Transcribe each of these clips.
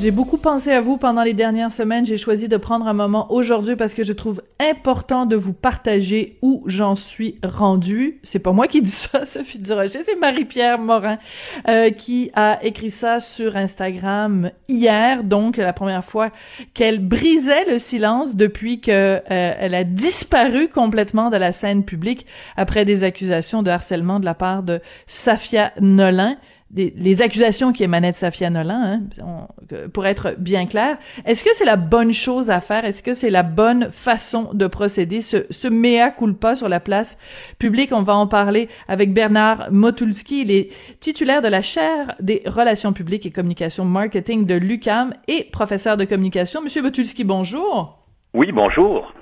J'ai beaucoup pensé à vous pendant les dernières semaines. J'ai choisi de prendre un moment aujourd'hui parce que je trouve important de vous partager où j'en suis rendue. C'est pas moi qui dis ça, Sophie Durocher, c'est Marie-Pierre Morin euh, qui a écrit ça sur Instagram hier, donc la première fois qu'elle brisait le silence depuis que euh, elle a disparu complètement de la scène publique après des accusations de harcèlement de la part de Safia Nolin les accusations qui émanaient de Safia Nolan, hein, pour être bien clair. Est-ce que c'est la bonne chose à faire? Est-ce que c'est la bonne façon de procéder? Ce, ce mea culpa sur la place publique, on va en parler avec Bernard Motulski. Il est titulaire de la chaire des relations publiques et communication marketing de l'UCAM et professeur de communication. Monsieur Motulski, bonjour. Oui, bonjour.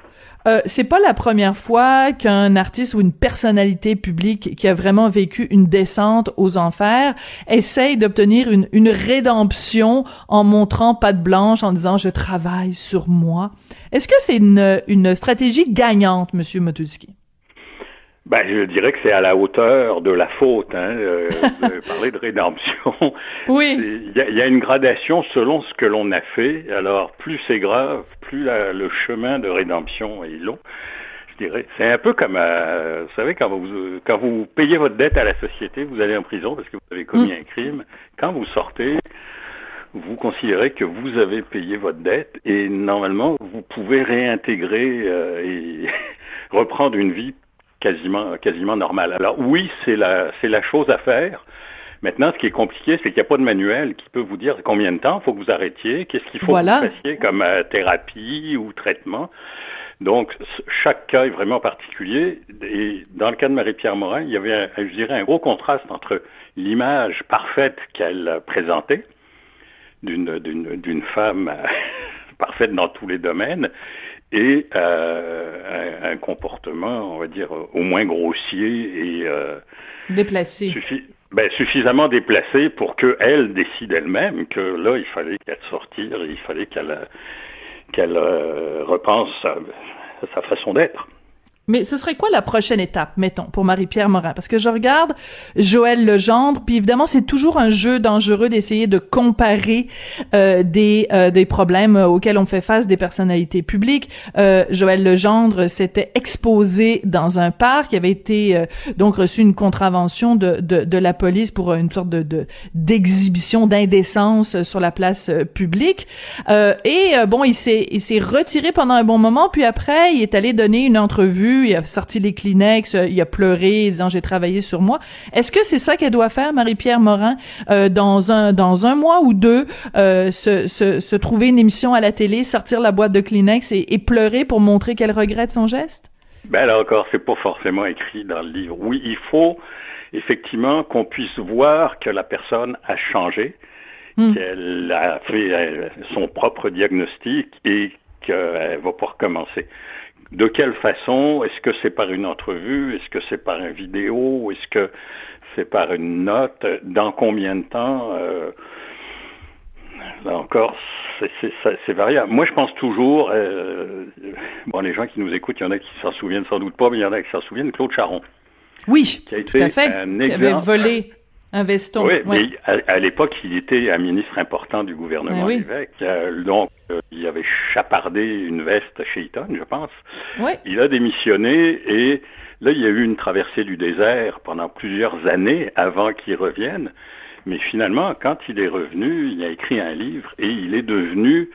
Euh, c'est pas la première fois qu'un artiste ou une personnalité publique qui a vraiment vécu une descente aux enfers essaye d'obtenir une, une rédemption en montrant patte blanche, en disant je travaille sur moi. Est-ce que c'est une, une stratégie gagnante, Monsieur Motulski? Ben, je dirais que c'est à la hauteur de la faute, hein, euh, de parler de rédemption. Oui. Il y, a une gradation selon ce que l'on a fait. Alors, plus c'est grave, plus le chemin de rédemption est long. Je dirais, c'est un peu comme, euh, vous savez, quand vous quand vous payez votre dette à la société, vous allez en prison parce que vous avez commis mm. un crime. Quand vous sortez, vous considérez que vous avez payé votre dette et normalement vous pouvez réintégrer euh, et reprendre une vie quasiment, quasiment normal. Alors oui, c'est la, c'est la chose à faire. Maintenant, ce qui est compliqué, c'est qu'il n'y a pas de manuel qui peut vous dire combien de temps il faut que vous arrêtiez, qu'est-ce qu'il faut que vous fassiez comme euh, thérapie ou traitement. Donc, chaque cas est vraiment particulier. Et dans le cas de Marie-Pierre Morin, il y avait, je dirais, un gros contraste entre l'image parfaite qu'elle présentait d'une, d'une, d'une femme euh, parfaite dans tous les domaines et euh, un, comportement, on va dire, au moins grossier et euh, déplacé. ben, suffisamment déplacé pour qu'elle décide elle-même que là, il fallait qu'elle sortir, il fallait qu'elle qu'elle euh, repense sa façon d'être. Mais ce serait quoi la prochaine étape, mettons, pour Marie-Pierre Morin? Parce que je regarde Joël Legendre, puis évidemment, c'est toujours un jeu dangereux d'essayer de comparer euh, des, euh, des problèmes auxquels on fait face des personnalités publiques. Euh, Joël Legendre s'était exposé dans un parc, il avait été euh, donc reçu une contravention de, de, de, la police pour une sorte de d'exhibition d'indécence sur la place euh, publique. et bon, il s'est retiré pendant un bon moment, puis après, il est allé donner une entrevue il a sorti les Kleenex, euh, il a pleuré, disant j'ai travaillé sur moi. Est-ce que c'est ça qu'elle doit faire, Marie-Pierre Morin, euh, dans un dans un mois ou deux, euh, se, se, se, trouver une émission à la télé, sortir la boîte de Kleenex et, et pleurer pour montrer qu'elle regrette son geste? Ben là encore, c'est pas forcément écrit dans le livre. Oui, il faut effectivement qu'on puisse voir que la personne a changé, hmm. qu'elle a fait son propre diagnostic et qu'elle va pas recommencer. De quelle façon? Est-ce que c'est par une entrevue? Est-ce que c'est par une vidéo? Est-ce que c'est par une note? Dans combien de temps? Euh, Là encore, c'est variable. Moi, je pense toujours, euh, bon, les gens qui nous écoutent, il y en a qui s'en souviennent sans doute pas, mais il y en a qui s'en souviennent, Claude Charon. Oui, qui a été tout à fait. Un qui avait volé un veston. Oui, mais à, l'époque, il était un ministre important du gouvernement oui. Euh, donc, euh, il avait chapardé une veste chez Eaton, je pense. Oui. Il a démissionné et là, il y a eu une traversée du désert pendant plusieurs années avant qu'il revienne. Mais finalement, quand il est revenu, il a écrit un livre et il est devenu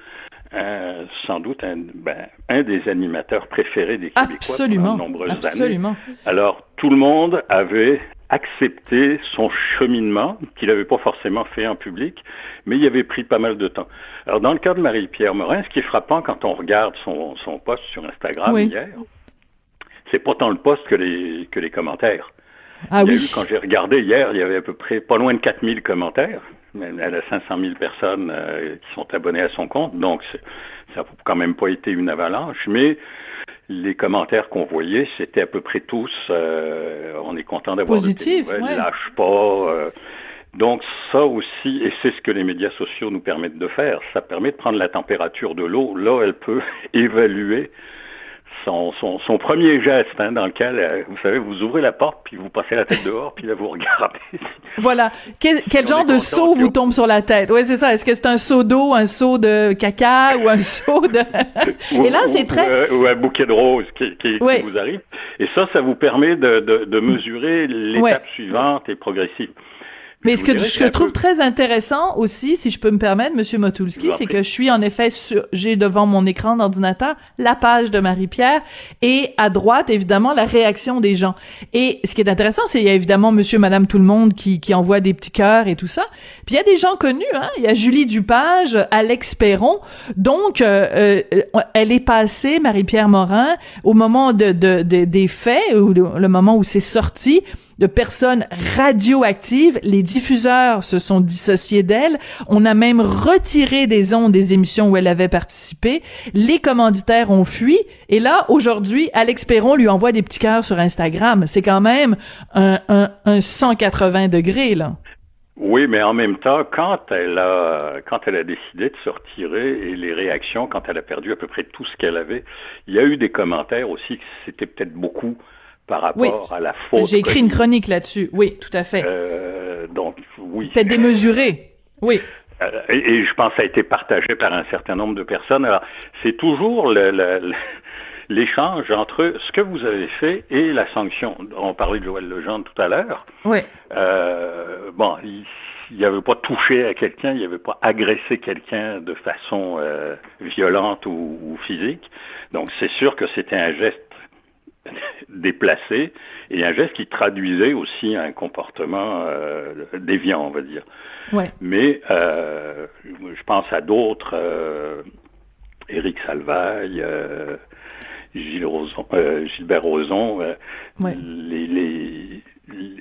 euh, sans doute un, ben, un, des animateurs préférés des Québécois absolument, pendant de nombreuses absolument. années. Alors, tout le monde avait accepter son cheminement, qu'il n'avait pas forcément fait en public, mais il avait pris pas mal de temps. Alors, dans le cas de Marie-Pierre Morin, ce qui est frappant quand on regarde son, son post sur Instagram hier, c'est pas tant le post que les, que les commentaires. Ah il y a oui. eu, quand j'ai regardé hier, il y avait à peu près pas loin de 4000 commentaires. Elle a 500 000 personnes euh, qui sont abonnées à son compte, donc ça n'a quand même pas été une avalanche. Mais les commentaires qu'on voyait, c'était à peu près tous euh, on est content d'avoir Positif, ouais. lâche pas. euh, donc ça aussi, et c'est ce que les médias sociaux nous permettent de faire, ça permet de prendre la température de l'eau. Là, elle peut évaluer son, son, son premier geste, hein, dans lequel, euh, vous savez, vous ouvrez la porte, puis vous passez la tête dehors, puis là, vous regardez. Voilà. Quel, quel genre de seau vous tombe sur la tête? Oui, c'est ça. Est-ce que c'est un seau d'eau, un seau de caca ou un seau de... Et là, c'est très... euh, Ou, un bouquet de roses qui, qui- qui Ouais. vous arrive. Et ça, ça vous permet de, de, de mesurer l'étape suivante et progressive. Mais ce que je trouve peu- très intéressant aussi, si je peux me permettre, Monsieur Motulski, c'est que je suis en effet sur, j'ai devant mon écran d'ordinateur la page de Marie-Pierre et à droite, évidemment, la réaction des gens. Et ce qui est intéressant, c'est il y a évidemment Monsieur, Madame, tout le monde qui, qui envoie des petits cœurs et tout ça. Puis il y a des gens connus, hein. Il y a Julie Dupage, Alex Perron. Donc, euh, euh, elle est passée, Marie-Pierre Morin, au moment de, de, de- des faits, ou le moment où c'est sorti, de personnes radioactives. Les diffuseurs se sont dissociés d'elle. On a même retiré des ondes des émissions où elle avait participé. Les commanditaires ont fui. Et là, aujourd'hui, Alex Perron lui envoie des petits cœurs sur Instagram. C'est quand même un, un, un 180 degrés, là. Oui, mais en même temps, quand elle a quand elle a décidé de se retirer et les réactions, quand elle a perdu à peu près tout ce qu'elle avait, il y a eu des commentaires aussi que c'était peut-être beaucoup par rapport à la faute. J'ai écrit une chronique là-dessus. Oui, tout à fait. Euh, donc oui. C'était démesuré. Oui. Euh, et, et je pense que ça a été partagé par un certain nombre de personnes. Alors, c'est toujours le- le- le- l'échange entre ce que vous avez fait et la sanction. On parlait de Joël Legendre tout à l'heure. Oui. Euh, bon, il n'y avait pas touché à quelqu'un, il n'y avait pas agressé quelqu'un de façon euh, violente ou, ou physique. Donc, c'est sûr que c'était un geste déplacé et un geste qui traduisait aussi un comportement euh, déviant, on va dire. Ouais. Mais euh, je pense à d'autres, euh, Éric Salvaille, euh, Gilles Rozon- Gilbert Rozon, Ouais. les, les,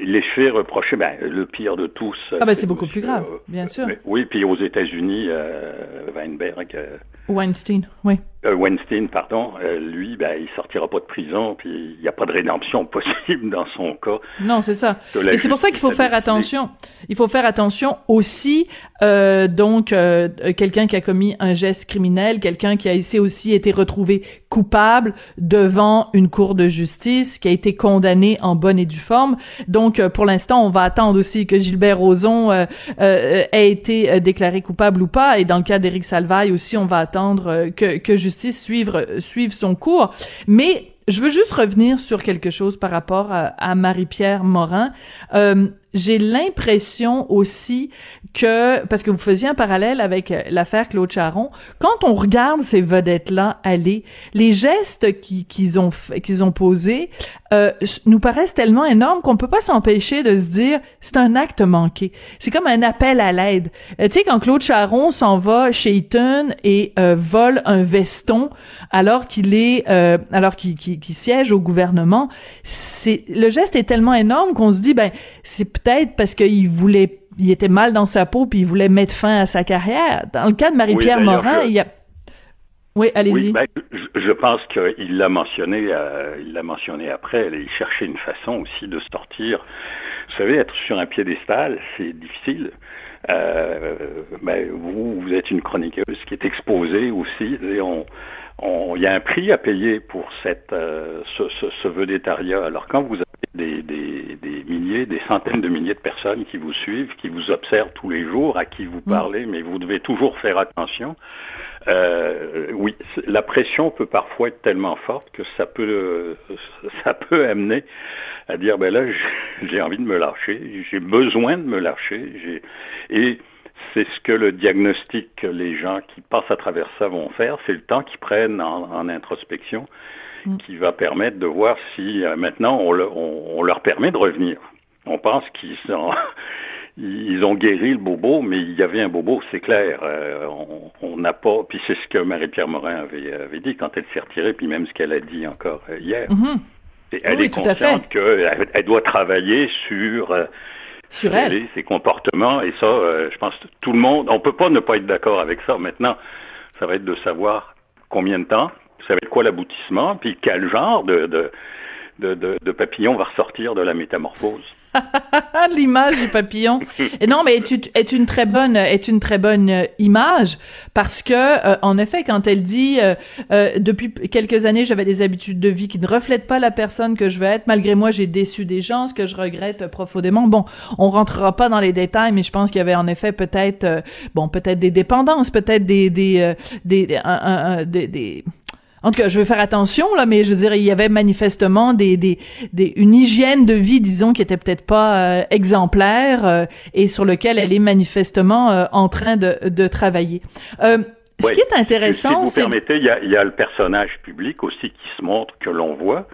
les faits reprochés, ben, le pire de tous. Ah ben, c'est beaucoup plus grave, bien sûr. mais- oui, puis aux États-Unis, euh, Weinberg, euh, Weinstein, oui. Euh, Weinstein, pardon, euh, lui, ben, il sortira pas de prison, puis il n'y a pas de rédemption possible dans son cas. Non, c'est ça. Et c'est pour ça qu'il faut faire attention. Il faut faire attention aussi, euh, donc, euh, euh, quelqu'un qui a commis un geste criminel, quelqu'un qui a ici aussi été retrouvé coupable devant une cour de justice, qui a été condamné en bonne et due forme. Donc, euh, pour l'instant, on va attendre aussi que Gilbert Rozon euh, euh, ait été déclaré coupable ou pas. Et dans le cas d'Éric Salvaille aussi, on va attendre que, que justice suive, suive son cours. Mais je veux juste revenir sur quelque chose par rapport à, à Marie-Pierre Morin. Euh, j'ai l'impression aussi que, parce que vous faisiez un parallèle avec euh, l'affaire Claude Charon, quand on regarde ces vedettes-là aller, les gestes qui- qu'ils ont, qu'ils ont posés euh, nous paraissent tellement énormes qu'on peut pas s'empêcher de se dire c'est un acte manqué. C'est comme un appel à l'aide. Euh, tu sais, quand Claude Charon s'en va chez Eaton et euh, vole un veston alors qu'il est, alors qu'il qu'il- qu'il siège au gouvernement, c'est le geste est tellement énorme qu'on se dit ben c'est peut-être parce qu'il voulait, il était mal dans sa peau puis il voulait mettre fin à sa carrière. Dans le cas de Marie-Pierre Oui, Morin, je- il y a oui, allez-y. Oui, ben, je, pense qu'il l'a mentionné, euh, il l'a mentionné après. Il cherchait une façon aussi de sortir. Vous savez, être sur un piédestal, c'est difficile. Euh, ben, vous, vous êtes une chroniqueuse qui est exposée aussi. Et on, on, il y a un prix à payer pour cette, euh, ce, ce, ce vedettariat. Alors quand vous avez des milliers, des centaines de milliers de personnes qui vous suivent, qui vous observent tous les jours, à qui vous parlez, mais vous devez toujours faire attention. Euh, oui, la pression peut parfois être tellement forte que ça peut, euh, ça peut amener à dire ben là j'ai- envie de me lâcher, j'ai besoin de me lâcher, et c'est ce que le diagnostic que les gens qui passent à travers ça vont faire, c'est le temps qu'ils prennent en, en introspection Mm. qui va permettre de voir si euh, maintenant on, le- on- on leur permet de revenir. On pense qu'ils sont ils ont guéri le bobo, mais il y avait un bobo, c'est clair. Euh, on- on n'a pas. Puis c'est ce que Marie-Pierre Morin avait, avait dit quand elle s'est retirée, puis même ce qu'elle a dit encore euh, hier. Mhm. elle Oui, est consciente qu'elle elle doit travailler sur euh, Sur elle. ses- ses comportements et ça, euh, je pense que tout le monde, on peut pas ne pas être d'accord avec ça. Maintenant, ça va être de savoir combien de temps, ça va être quoi l'aboutissement, puis quel genre de, de, de, de- de papillon va ressortir de la métamorphose. L'image du papillon. Et non, mais est, est une très bonne, est une très bonne euh, image? Parce que, euh, en effet, quand elle dit euh, euh, depuis quelques années, j'avais des habitudes de vie qui ne reflètent pas la personne que je veux être. Malgré moi, j'ai déçu des gens, ce que je regrette profondément. Bon, on rentrera pas dans les détails, mais je pense qu'il y avait en effet peut-être, euh, bon, peut-être des dépendances, peut-être des, des, euh, des, des- des- en tout cas, je vais faire attention là, mais je veux dire, il y avait manifestement des, des, des une hygiène de vie, disons, qui était peut-être pas euh, exemplaire euh, et sur lequel elle est manifestement euh, en train de, de travailler. Euh, ce qui est Si intéressant, vous c'est permettez, il y a, il y a le personnage public aussi qui se montre, que l'on voit.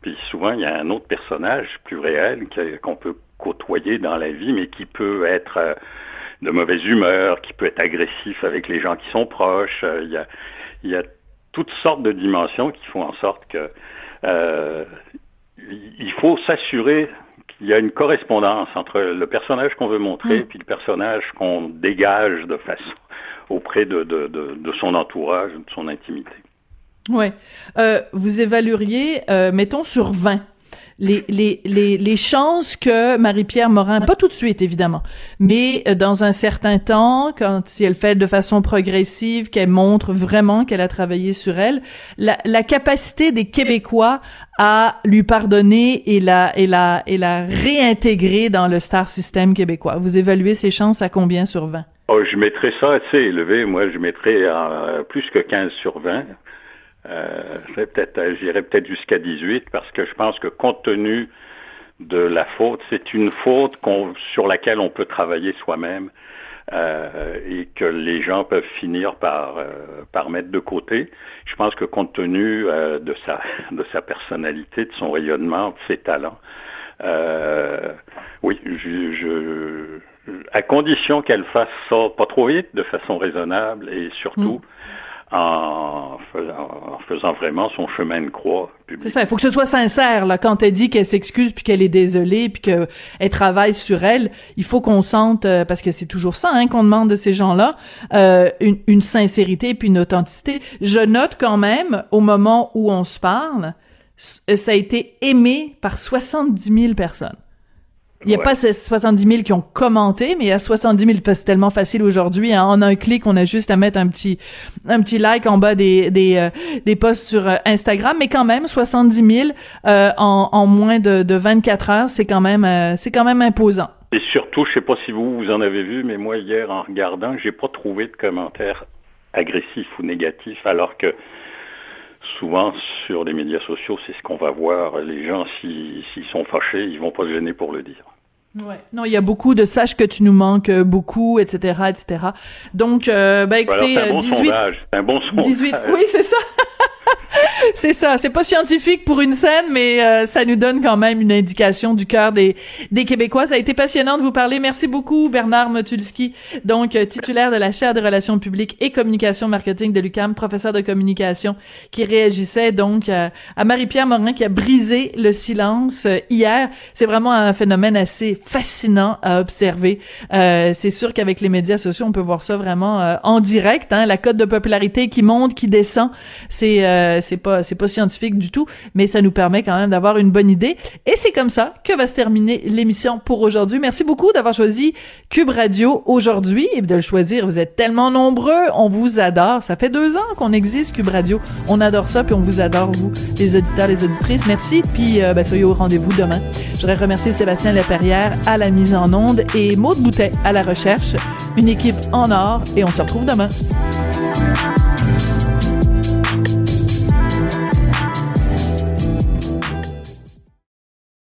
Puis souvent, il y a un autre personnage plus réel qu'on peut côtoyer dans la vie, mais qui peut être euh, de mauvaise humeur, qui peut être agressif avec les gens qui sont proches. Euh, il, y a, il y a toutes sortes de dimensions qui font en sorte que euh, il faut s'assurer qu'il y a une correspondance entre le personnage qu'on veut montrer Mm. puis le personnage qu'on dégage de façon auprès de, de, de, de son entourage, de son intimité. Ouais. Euh, vous évalueriez, euh, mettons sur 20, les, les, les, les chances que Marie-Pierre Morin, pas tout de suite évidemment, mais euh, dans un certain temps, quand si elle fait de façon progressive, qu'elle montre vraiment qu'elle a travaillé sur elle, la, la capacité des Québécois à lui pardonner et la, et la, et la réintégrer dans le star system québécois. Vous évaluez ses chances à combien sur 20? Oh, je mettrais ça assez élevé. Moi, je mettrais euh, plus que 15 sur 20. Euh, euh, j'irais peut-être jusqu'à 18 parce que je pense que compte tenu de la faute, c'est une faute sur laquelle on peut travailler soi-même euh, et que les gens peuvent finir par, euh, par mettre de côté. Je pense que compte tenu euh, de, sa, de sa personnalité, de son rayonnement, de ses talents, euh, oui, je, je, à condition qu'elle fasse ça pas trop vite, de façon raisonnable et surtout en, faisant, en faisant vraiment son chemin de croix. C'est ça, il faut que ce soit sincère là quand elle dit qu'elle s'excuse puis qu'elle est désolée puis qu'elle travaille sur elle, il faut qu'on sente euh, parce que c'est toujours ça hein, qu'on demande de ces gens-là, euh, une, une sincérité puis une authenticité. Je note quand même au moment où on se parle, ça a été aimé par 70 000 personnes. Il n'y a Ouais. pas ces 70 000 qui ont commenté, mais il y a 70 000, parce que c'est tellement facile aujourd'hui. hein. En un clic, on a juste à mettre un petit, un petit like en bas des, des, euh, des posts sur euh, Instagram. Mais quand même, 70 000 euh, en, en moins de, de 24 heures, c'est quand même, euh, c'est quand même imposant. Et surtout, je sais pas si vous, vous en avez vu, mais moi, hier, en regardant, j'ai pas trouvé de commentaires agressifs ou négatifs, alors que souvent, sur les médias sociaux, c'est ce qu'on va voir. Les gens, s'ils s'ils sont fâchés, ils vont pas se gêner pour le dire. Ouais. Non, il y a beaucoup de sache que tu nous manques euh, beaucoup, etc., etc. Donc, euh, ben écoutez, c'est un bon euh, 18, sondage. Un bon sondage. 18, oui, c'est ça. c'est ça. C'est pas scientifique pour une scène, mais euh, ça nous donne quand même une indication du cœur des, des Québécois. Ça a été passionnant de vous parler. Merci beaucoup, Bernard Motulski, donc euh, titulaire de la chaire de relations publiques et communication marketing de l'UQAM, professeur de communication, qui réagissait donc euh, à Marie-Pierre Morin qui a brisé le silence euh, hier. C'est vraiment un phénomène assez fascinant à observer. Euh, c'est sûr qu'avec les médias sociaux, on peut voir ça vraiment euh, en direct. Hein, la cote de popularité qui monte, qui descend, c'est c'est pas c'est pas scientifique du tout, mais ça nous permet quand même d'avoir une bonne idée. Et c'est comme ça que va se terminer l'émission pour aujourd'hui. Merci beaucoup d'avoir choisi Cube Radio aujourd'hui et de le choisir. Vous êtes tellement nombreux, on vous adore. Ça fait deux ans qu'on existe Cube Radio. On adore ça, puis on vous adore vous, les auditeurs, les auditrices. Merci, puis euh, ben, soyez au rendez-vous demain. Je voudrais remercier Sébastien Laperrière à la mise en onde et Maude Boutet à la recherche. Une équipe en or et on se retrouve demain.